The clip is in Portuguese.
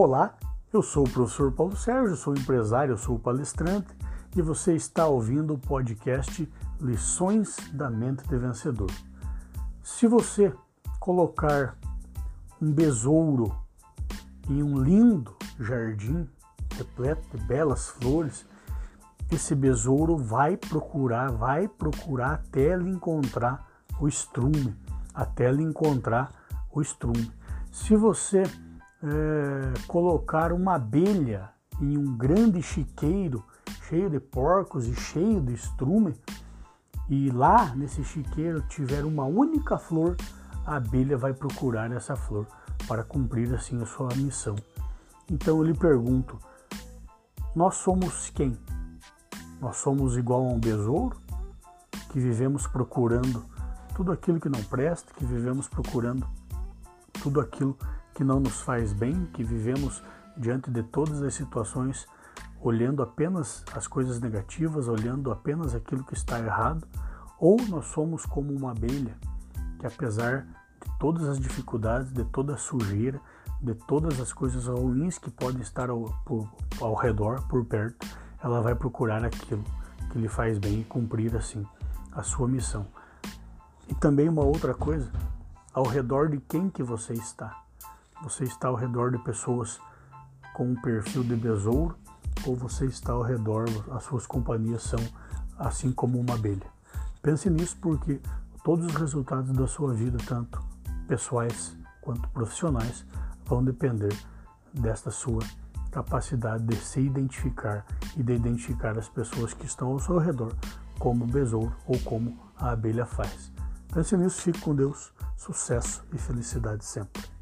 Olá, eu sou o professor Paulo Sérgio, sou empresário, sou palestrante e você está ouvindo o podcast Lições da Mente de Vencedor. Se você colocar um besouro em um lindo jardim repleto de belas flores, esse besouro vai procurar, vai procurar até ele encontrar o estrume, até ele encontrar o estrume. Se você é, colocar uma abelha em um grande chiqueiro cheio de porcos e cheio de estrume, e lá nesse chiqueiro tiver uma única flor, a abelha vai procurar essa flor para cumprir assim a sua missão. Então eu lhe pergunto: nós somos quem? Nós somos igual a um besouro que vivemos procurando tudo aquilo que não presta, que vivemos procurando tudo aquilo que não nos faz bem, que vivemos diante de todas as situações olhando apenas as coisas negativas, olhando apenas aquilo que está errado, ou nós somos como uma abelha que apesar de todas as dificuldades, de toda a sujeira, de todas as coisas ruins que podem estar ao, por, ao redor, por perto, ela vai procurar aquilo que lhe faz bem e cumprir assim a sua missão. E também uma outra coisa, ao redor de quem que você está. Você está ao redor de pessoas com um perfil de besouro ou você está ao redor, as suas companhias são assim como uma abelha. Pense nisso porque todos os resultados da sua vida, tanto pessoais quanto profissionais, vão depender desta sua capacidade de se identificar e de identificar as pessoas que estão ao seu redor, como o besouro ou como a abelha faz. Pense nisso, fique com Deus, sucesso e felicidade sempre.